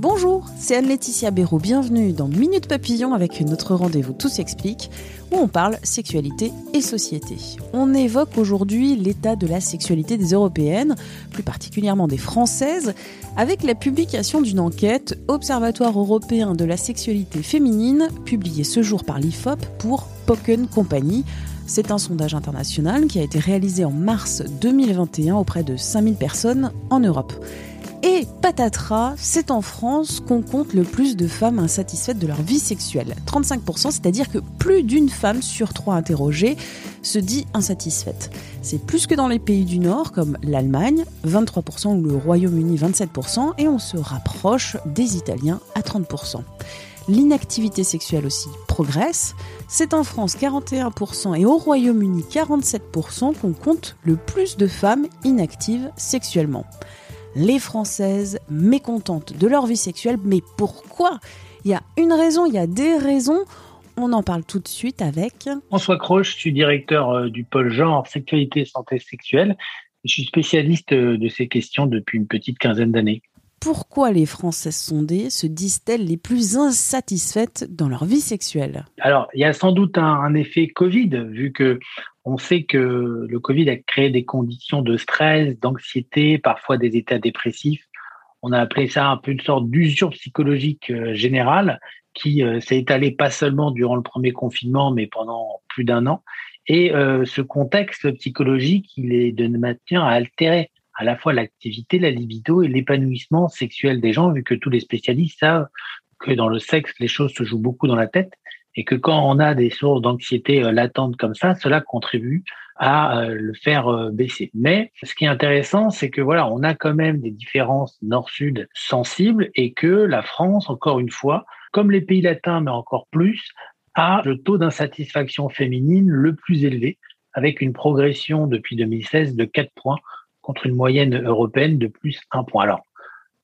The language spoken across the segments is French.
Bonjour, c'est Anne-Laetitia Béraud. Bienvenue dans Minute Papillon avec notre rendez-vous Tout s'explique où on parle sexualité et société. On évoque aujourd'hui l'état de la sexualité des Européennes, plus particulièrement des Françaises, avec la publication d'une enquête Observatoire européen de la sexualité féminine, publiée ce jour par l'IFOP pour Poken Company. C'est un sondage international qui a été réalisé en mars 2021 auprès de 5000 personnes en Europe. Et patatras, c'est en France qu'on compte le plus de femmes insatisfaites de leur vie sexuelle. 35%, c'est-à-dire que plus d'une femme sur trois interrogées se dit insatisfaite. C'est plus que dans les pays du Nord comme l'Allemagne, 23% ou le Royaume-Uni, 27%, et on se rapproche des Italiens à 30%. L'inactivité sexuelle aussi C'est en France 41% et au Royaume-Uni 47% qu'on compte le plus de femmes inactives sexuellement les Françaises mécontentes de leur vie sexuelle. Mais pourquoi? Il y a une raison, il y a des raisons. On en parle tout de suite avec François Croche, je suis directeur euh, du pôle genre, sécurité et santé sexuelle. Je suis spécialiste euh, de ces questions depuis une petite quinzaine d'années. Pourquoi les Françaises sondées se disent-elles les plus insatisfaites dans leur vie sexuelle? Alors, il y a sans doute un, effet Covid, vu que on sait que le Covid a créé des conditions de stress, d'anxiété, parfois des états dépressifs. On a appelé ça un peu une sorte d'usure psychologique euh, générale qui euh, s'est étalée pas seulement durant le premier confinement, mais pendant plus d'un an. Et euh, ce contexte psychologique, il est de nature à altérer à la fois l'activité, la libido et l'épanouissement sexuel des gens, vu que tous les spécialistes savent que dans le sexe, les choses se jouent beaucoup dans la tête et que quand on a des sources d'anxiété euh, latentes comme ça, cela contribue à euh, le faire euh, baisser. Mais ce qui est intéressant, c'est que voilà, on a quand même des différences nord-sud sensibles et que la France, encore une fois, comme les pays latins, mais encore plus, a le taux d'insatisfaction féminine le plus élevé, avec une progression depuis 2016 de 4 points contre une moyenne européenne de plus 1 point. Alors,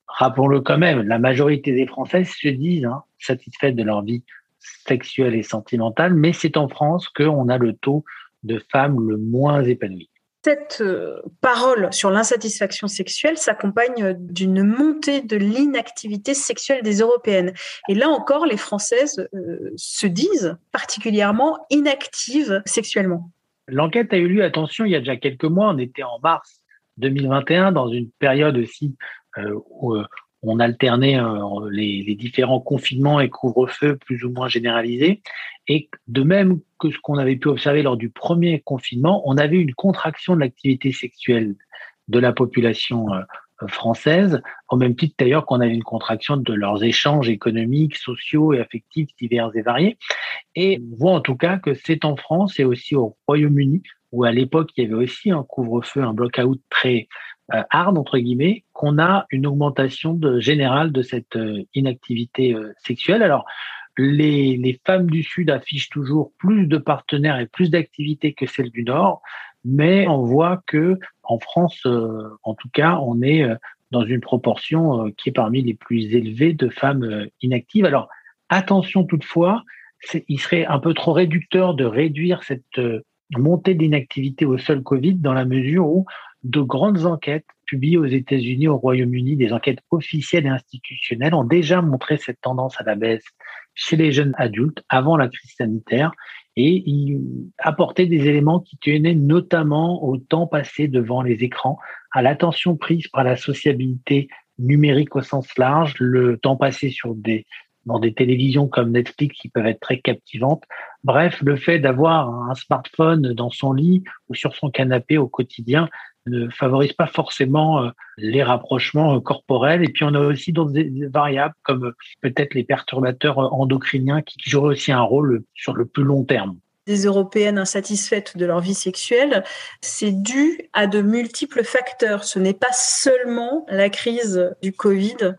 rappelons-le quand même, la majorité des Françaises se disent hein, satisfaites de leur vie sexuelle et sentimentale, mais c'est en France qu'on a le taux de femmes le moins épanoui. Cette euh, parole sur l'insatisfaction sexuelle s'accompagne d'une montée de l'inactivité sexuelle des Européennes. Et là encore, les Françaises euh, se disent particulièrement inactives sexuellement. L'enquête a eu lieu, attention, il y a déjà quelques mois, on était en mars 2021, dans une période aussi euh, où on alternait euh, les, différents confinements et couvre-feu plus ou moins généralisés. Et de même que ce qu'on avait pu observer lors du premier confinement, on avait une contraction de l'activité sexuelle de la population euh, française, au même titre d'ailleurs qu'on avait une contraction de leurs échanges économiques, sociaux et affectifs divers et variés. Et on voit en tout cas que c'est en France et aussi au Royaume-Uni, où à l'époque il y avait aussi un couvre-feu, un block-out très euh, hard entre guillemets qu'on a une augmentation de, générale de cette euh, inactivité euh, sexuelle. Alors les, les, femmes du Sud affichent toujours plus de partenaires et plus d'activités que celles du Nord, mais on voit que en France, en tout cas, on est dans une proportion qui est parmi les plus élevées de femmes inactives. Alors attention toutefois, il serait un peu trop réducteur de réduire cette montée d'inactivité au seul Covid dans la mesure où de grandes enquêtes publiées aux États-Unis, au Royaume-Uni, des enquêtes officielles et institutionnelles ont déjà montré cette tendance à la baisse chez les jeunes adultes avant la crise sanitaire et apportaient des éléments qui tenaient notamment au temps passé devant les écrans, à l'attention prise par la sociabilité numérique au sens large, le temps passé sur des dans des télévisions comme Netflix qui peuvent être très captivantes. Bref, le fait d'avoir un smartphone dans son lit ou sur son canapé au quotidien ne favorise pas forcément euh, les rapprochements euh, corporels. Et puis on a aussi d'autres variables comme euh, peut-être les perturbateurs endocriniens qui jouent aussi un rôle sur le plus long terme. des Européennes insatisfaites de leur vie sexuelle, c'est dû à de multiples facteurs. Ce n'est pas seulement la crise du Covid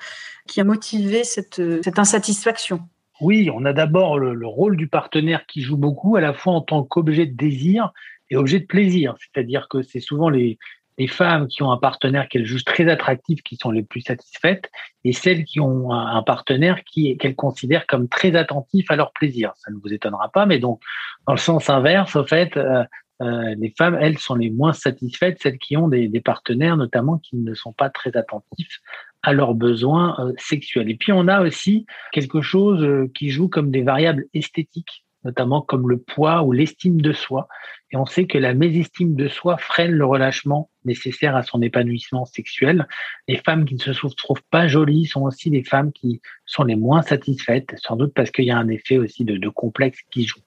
qui a motivé cette, cette insatisfaction. Oui, on a d'abord le, rôle du partenaire qui joue beaucoup, à la fois en tant qu'objet de désir et objet de plaisir. C'est-à-dire que c'est souvent les, les femmes qui ont un partenaire qu'elles jugent très attractif qui sont les plus satisfaites et celles qui ont un, partenaire qui qu'elles considèrent comme très attentif à leur plaisir. Ça ne vous étonnera pas, mais donc dans le sens inverse, au fait, euh, euh, les femmes, elles, sont les moins satisfaites, celles qui ont des, des, partenaires notamment qui ne sont pas très attentifs à leurs besoins euh, sexuels. Et puis on a aussi quelque chose qui joue comme des variables esthétiques notamment comme le poids ou l'estime de soi. Et on sait que la mésestime de soi freine le relâchement nécessaire à son épanouissement sexuel. Les femmes qui ne se trouvent pas jolies sont aussi les femmes qui sont les moins satisfaites, sans doute parce qu'il y a un effet aussi de, de complexe qui joue.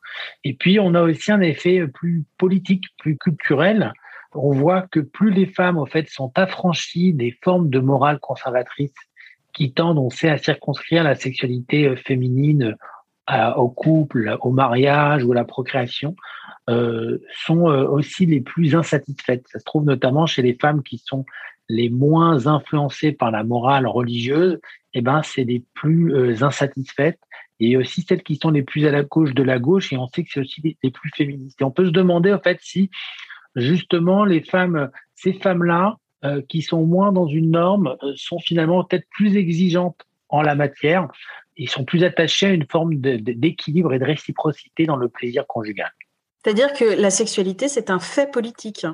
Et puis, on a aussi un effet plus politique, plus culturel. On voit que plus les femmes, en fait, sont affranchies des formes de morale conservatrice qui tendent, on sait, à circonscrire la sexualité euh, féminine au couple, au mariage ou à la procréation, euh, sont euh, aussi les plus insatisfaites. Ça se trouve notamment chez les femmes qui sont les moins influencées par la morale religieuse, eh ben, c'est les plus euh, insatisfaites et aussi celles qui sont les plus à la gauche de la gauche et on sait que c'est aussi les, plus féministes. Et on peut se demander, en fait, si justement les femmes, ces femmes-là, qui sont moins dans une norme, sont finalement peut-être plus exigeantes en la matière ils sont plus attachés à une forme d'équilibre et de réciprocité dans le plaisir conjugal. C'est-à-dire que la sexualité, c'est un fait politique.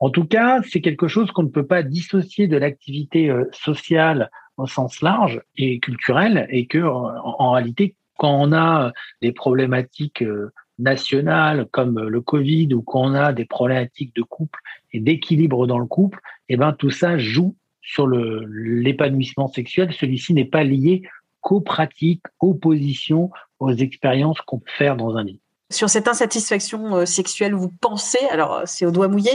En tout cas, c'est quelque chose qu'on ne peut pas dissocier de l'activité euh, sociale au sens large et culturel, et que en, réalité, quand on a des problématiques euh, nationales comme le Covid ou quand on a des problématiques de couple et d'équilibre dans le couple, eh ben tout ça joue sur l'épanouissement sexuel. Celui-ci n'est pas lié qu'aux pratiques, aux positions, aux expériences qu'on peut faire dans un lit. Sur cette insatisfaction euh, sexuelle, vous pensez, alors euh, c'est au doigt mouillé,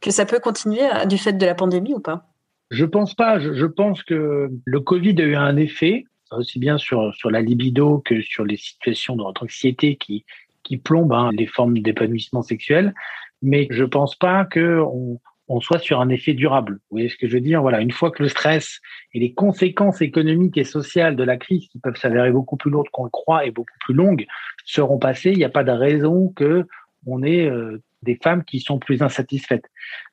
que ça peut continuer euh, du fait de la pandémie ou pas? Je pense pas. Je, pense que le Covid a eu un effet, aussi bien sur, sur la libido que sur les situations d'anxiété qui, qui plombent hein, les formes d'épanouissement sexuel. Mais je pense pas qu'on on soit sur un effet durable. Vous voyez ce que je veux dire? Voilà, une fois que le stress et les conséquences économiques et sociales de la crise, qui peuvent s'avérer beaucoup plus lourdes qu'on le croit et beaucoup plus longues, seront passées, il n'y a pas de raison que on ait euh, des femmes qui sont plus insatisfaites.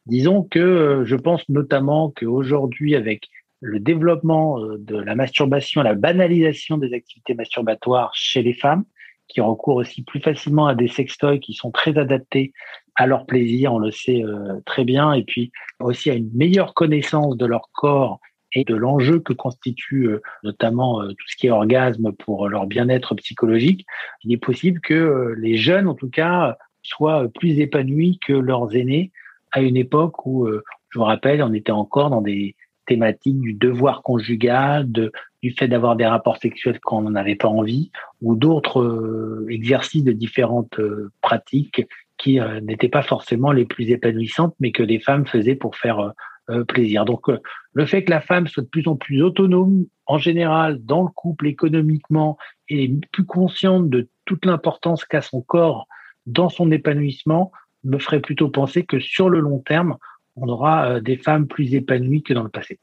Disons que euh, je pense notamment qu'aujourd'hui, avec le développement euh, de la masturbation, la banalisation des activités masturbatoires chez les femmes, qui recourent aussi plus facilement à des sextoys qui sont très adaptés à leur plaisir, on le sait euh, très bien, et puis aussi à une meilleure connaissance de leur corps et de l'enjeu que constitue euh, notamment euh, tout ce qui est orgasme pour leur bien-être psychologique, il est possible que les jeunes, en tout cas, soient plus épanouis que leurs aînés à une époque où, je vous rappelle, on était encore dans des thématiques du devoir conjugal, de, du fait d'avoir des rapports sexuels quand on n'en avait pas envie, ou d'autres exercices de différentes pratiques qui euh, n'étaient pas forcément les plus épanouissantes, mais que les femmes faisaient pour faire euh, euh, plaisir. Donc, le fait que la femme soit de plus en plus autonome, en général, dans le couple, économiquement, et plus consciente de toute l'importance qu'a son corps dans son épanouissement, me ferait plutôt penser que sur le long terme, on aura des femmes plus épanouies que dans le passé.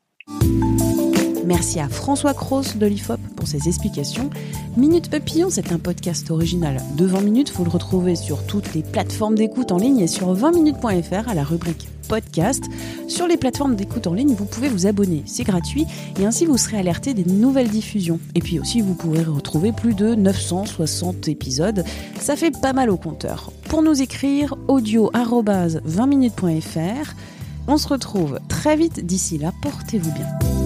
Merci à François Cross de l'IFOP pour ses explications. Minute Papillon, c'est un podcast original de 20 minutes. Vous le retrouvez sur toutes les plateformes d'écoute en ligne et sur 20minutes.fr à la rubrique podcast. Sur les plateformes d'écoute en ligne, vous pouvez vous abonner, c'est gratuit et ainsi vous serez alerté des nouvelles diffusions. Et puis aussi, vous pourrez retrouver plus de 960 épisodes. Ça fait pas mal au compteur. Pour nous écrire, audio 20minutes.fr. On se retrouve très vite. D'ici là, portez-vous bien.